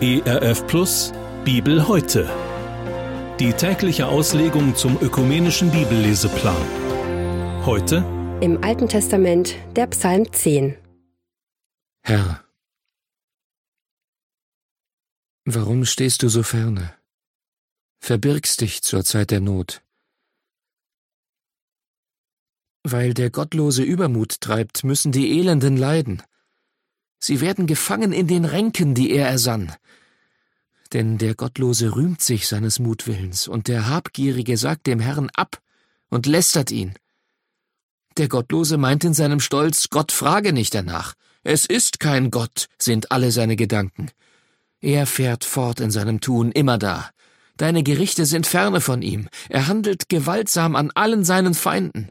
ERF Plus Bibel heute. Die tägliche Auslegung zum ökumenischen Bibelleseplan. Heute im Alten Testament der Psalm 10. Herr, warum stehst du so ferne? Verbirgst dich zur Zeit der Not. Weil der gottlose Übermut treibt, müssen die Elenden leiden. Sie werden gefangen in den Ränken, die er ersann. Denn der Gottlose rühmt sich seines Mutwillens, und der Habgierige sagt dem Herrn ab und lästert ihn. Der Gottlose meint in seinem Stolz, Gott frage nicht danach. Es ist kein Gott, sind alle seine Gedanken. Er fährt fort in seinem Tun, immer da. Deine Gerichte sind ferne von ihm. Er handelt gewaltsam an allen seinen Feinden.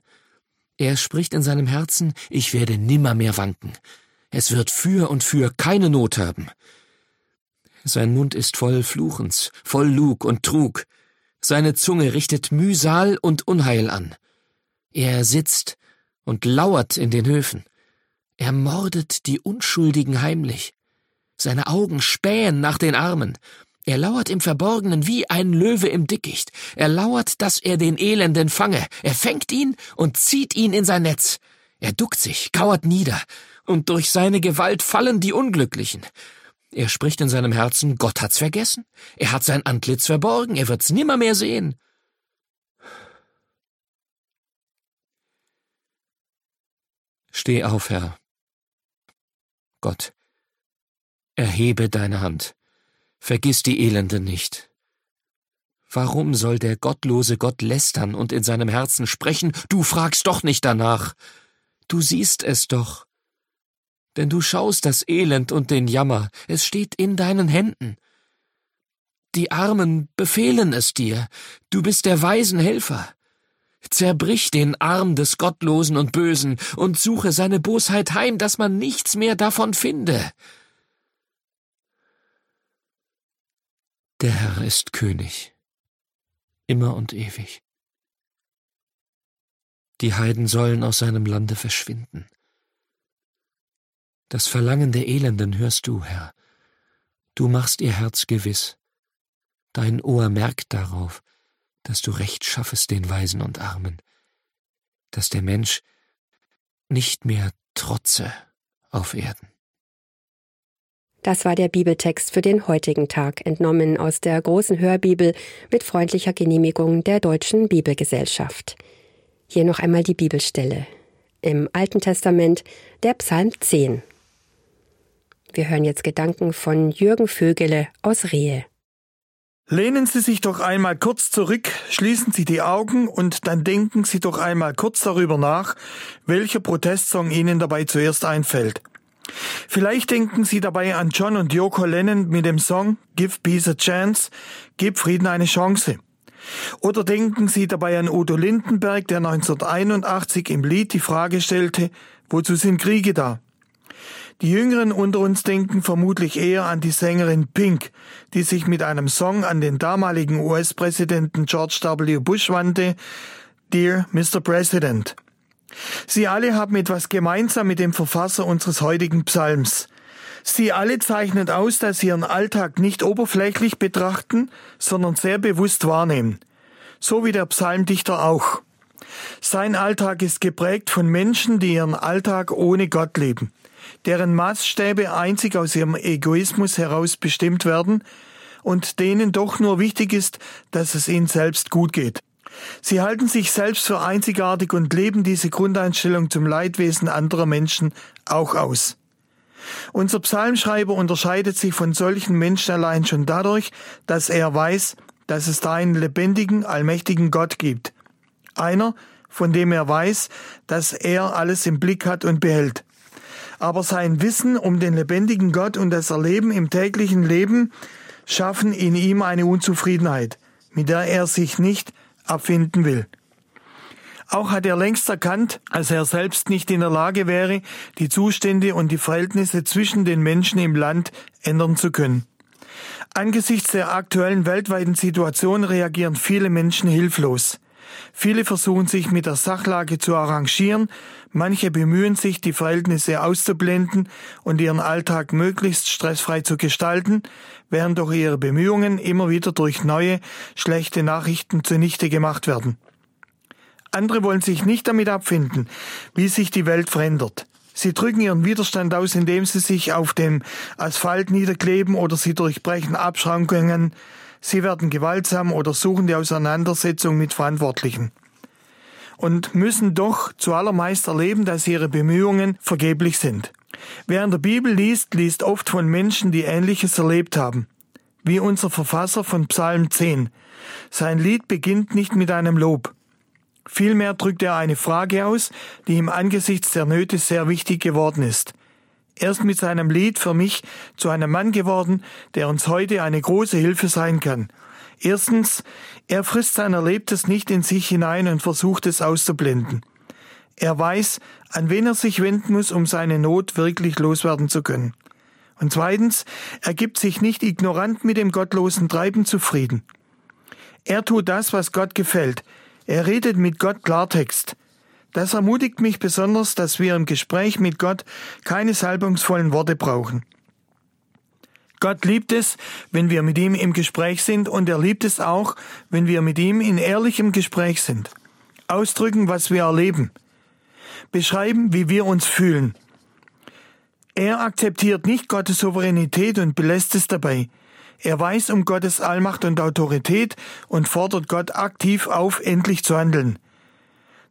Er spricht in seinem Herzen, ich werde nimmermehr wanken. Es wird für und für keine Not haben. Sein Mund ist voll Fluchens, voll Lug und Trug. Seine Zunge richtet Mühsal und Unheil an. Er sitzt und lauert in den Höfen. Er mordet die Unschuldigen heimlich. Seine Augen spähen nach den Armen. Er lauert im Verborgenen wie ein Löwe im Dickicht. Er lauert, dass er den Elenden fange. Er fängt ihn und zieht ihn in sein Netz. Er duckt sich, kauert nieder, und durch seine Gewalt fallen die Unglücklichen. Er spricht in seinem Herzen, Gott hat's vergessen. Er hat sein Antlitz verborgen, er wird's nimmermehr sehen. Steh auf, Herr. Gott, erhebe deine Hand. Vergiss die Elende nicht. Warum soll der gottlose Gott lästern und in seinem Herzen sprechen, du fragst doch nicht danach. Du siehst es doch. Denn du schaust das Elend und den Jammer, es steht in deinen Händen. Die Armen befehlen es dir, du bist der weisen Helfer. Zerbrich den Arm des Gottlosen und Bösen und suche seine Bosheit heim, dass man nichts mehr davon finde. Der Herr ist König, immer und ewig. Die Heiden sollen aus seinem Lande verschwinden. Das Verlangen der Elenden hörst du, Herr. Du machst ihr Herz gewiss. Dein Ohr merkt darauf, dass du Recht schaffest den Weisen und Armen, dass der Mensch nicht mehr trotze auf Erden. Das war der Bibeltext für den heutigen Tag, entnommen aus der großen Hörbibel mit freundlicher Genehmigung der Deutschen Bibelgesellschaft. Hier noch einmal die Bibelstelle. Im Alten Testament der Psalm 10. Wir hören jetzt Gedanken von Jürgen Vögele aus Rehe. Lehnen Sie sich doch einmal kurz zurück, schließen Sie die Augen und dann denken Sie doch einmal kurz darüber nach, welcher Protestsong Ihnen dabei zuerst einfällt. Vielleicht denken Sie dabei an John und Yoko Lennon mit dem Song Give Peace a Chance, Gib Frieden eine Chance. Oder denken Sie dabei an Udo Lindenberg, der 1981 im Lied die Frage stellte, wozu sind Kriege da? Die Jüngeren unter uns denken vermutlich eher an die Sängerin Pink, die sich mit einem Song an den damaligen US-Präsidenten George W. Bush wandte, Dear Mr. President. Sie alle haben etwas gemeinsam mit dem Verfasser unseres heutigen Psalms. Sie alle zeichnen aus, dass sie ihren Alltag nicht oberflächlich betrachten, sondern sehr bewusst wahrnehmen. So wie der Psalmdichter auch. Sein Alltag ist geprägt von Menschen, die ihren Alltag ohne Gott leben, deren Maßstäbe einzig aus ihrem Egoismus heraus bestimmt werden und denen doch nur wichtig ist, dass es ihnen selbst gut geht. Sie halten sich selbst für einzigartig und leben diese Grundeinstellung zum Leidwesen anderer Menschen auch aus. Unser Psalmschreiber unterscheidet sich von solchen Menschen allein schon dadurch, dass er weiß, dass es da einen lebendigen, allmächtigen Gott gibt. Einer, von dem er weiß, dass er alles im Blick hat und behält. Aber sein Wissen um den lebendigen Gott und das Erleben im täglichen Leben schaffen in ihm eine Unzufriedenheit, mit der er sich nicht abfinden will. Auch hat er längst erkannt, als er selbst nicht in der Lage wäre, die Zustände und die Verhältnisse zwischen den Menschen im Land ändern zu können. Angesichts der aktuellen weltweiten Situation reagieren viele Menschen hilflos. Viele versuchen sich mit der Sachlage zu arrangieren, manche bemühen sich, die Verhältnisse auszublenden und ihren Alltag möglichst stressfrei zu gestalten, während doch ihre Bemühungen immer wieder durch neue, schlechte Nachrichten zunichte gemacht werden. Andere wollen sich nicht damit abfinden, wie sich die Welt verändert. Sie drücken ihren Widerstand aus, indem sie sich auf dem Asphalt niederkleben oder sie durchbrechen Abschrankungen, sie werden gewaltsam oder suchen die Auseinandersetzung mit Verantwortlichen. Und müssen doch zuallermeist erleben, dass ihre Bemühungen vergeblich sind. Wer in der Bibel liest, liest oft von Menschen, die Ähnliches erlebt haben. Wie unser Verfasser von Psalm 10. Sein Lied beginnt nicht mit einem Lob. Vielmehr drückt er eine Frage aus, die ihm angesichts der Nöte sehr wichtig geworden ist. Er ist mit seinem Lied für mich zu einem Mann geworden, der uns heute eine große Hilfe sein kann. Erstens, er frisst sein Erlebtes nicht in sich hinein und versucht es auszublenden. Er weiß, an wen er sich wenden muss, um seine Not wirklich loswerden zu können. Und zweitens, er gibt sich nicht ignorant mit dem gottlosen Treiben zufrieden. Er tut das, was Gott gefällt. Er redet mit Gott Klartext. Das ermutigt mich besonders, dass wir im Gespräch mit Gott keine salbungsvollen Worte brauchen. Gott liebt es, wenn wir mit ihm im Gespräch sind und er liebt es auch, wenn wir mit ihm in ehrlichem Gespräch sind. Ausdrücken, was wir erleben. Beschreiben, wie wir uns fühlen. Er akzeptiert nicht Gottes Souveränität und belässt es dabei. Er weiß um Gottes Allmacht und Autorität und fordert Gott aktiv auf, endlich zu handeln.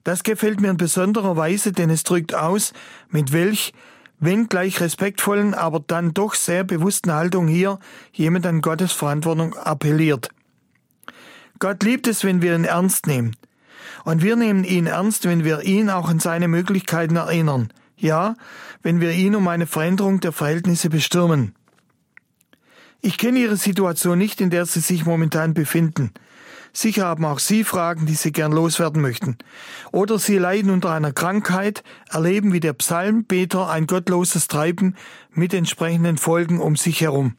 Das gefällt mir in besonderer Weise, denn es drückt aus, mit welch, wenn gleich respektvollen, aber dann doch sehr bewussten Haltung hier jemand an Gottes Verantwortung appelliert. Gott liebt es, wenn wir ihn ernst nehmen. Und wir nehmen ihn ernst, wenn wir ihn auch an seine Möglichkeiten erinnern. Ja, wenn wir ihn um eine Veränderung der Verhältnisse bestürmen. Ich kenne Ihre Situation nicht, in der Sie sich momentan befinden. Sicher haben auch Sie Fragen, die Sie gern loswerden möchten. Oder Sie leiden unter einer Krankheit, erleben wie der Psalmbeter ein gottloses Treiben mit entsprechenden Folgen um sich herum.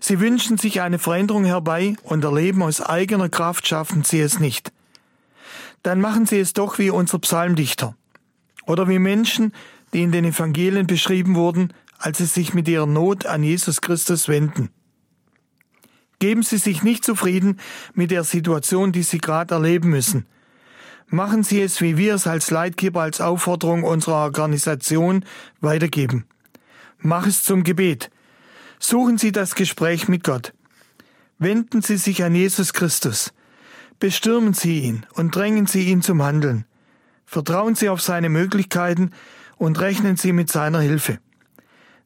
Sie wünschen sich eine Veränderung herbei und erleben aus eigener Kraft schaffen Sie es nicht. Dann machen Sie es doch wie unser Psalmdichter. Oder wie Menschen, die in den Evangelien beschrieben wurden, als sie sich mit ihrer Not an Jesus Christus wenden. Geben Sie sich nicht zufrieden mit der Situation, die Sie gerade erleben müssen. Machen Sie es, wie wir es als Leitgeber, als Aufforderung unserer Organisation weitergeben. Mach es zum Gebet. Suchen Sie das Gespräch mit Gott. Wenden Sie sich an Jesus Christus. Bestürmen Sie ihn und drängen Sie ihn zum Handeln. Vertrauen Sie auf seine Möglichkeiten und rechnen Sie mit seiner Hilfe.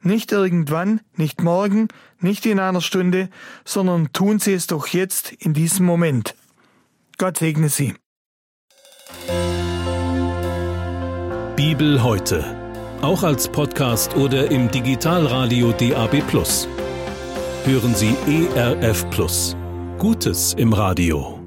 Nicht irgendwann, nicht morgen, nicht in einer Stunde, sondern tun Sie es doch jetzt in diesem Moment. Gott segne Sie. Bibel heute. Auch als Podcast oder im Digitalradio DAB. Hören Sie ERF Gutes im Radio.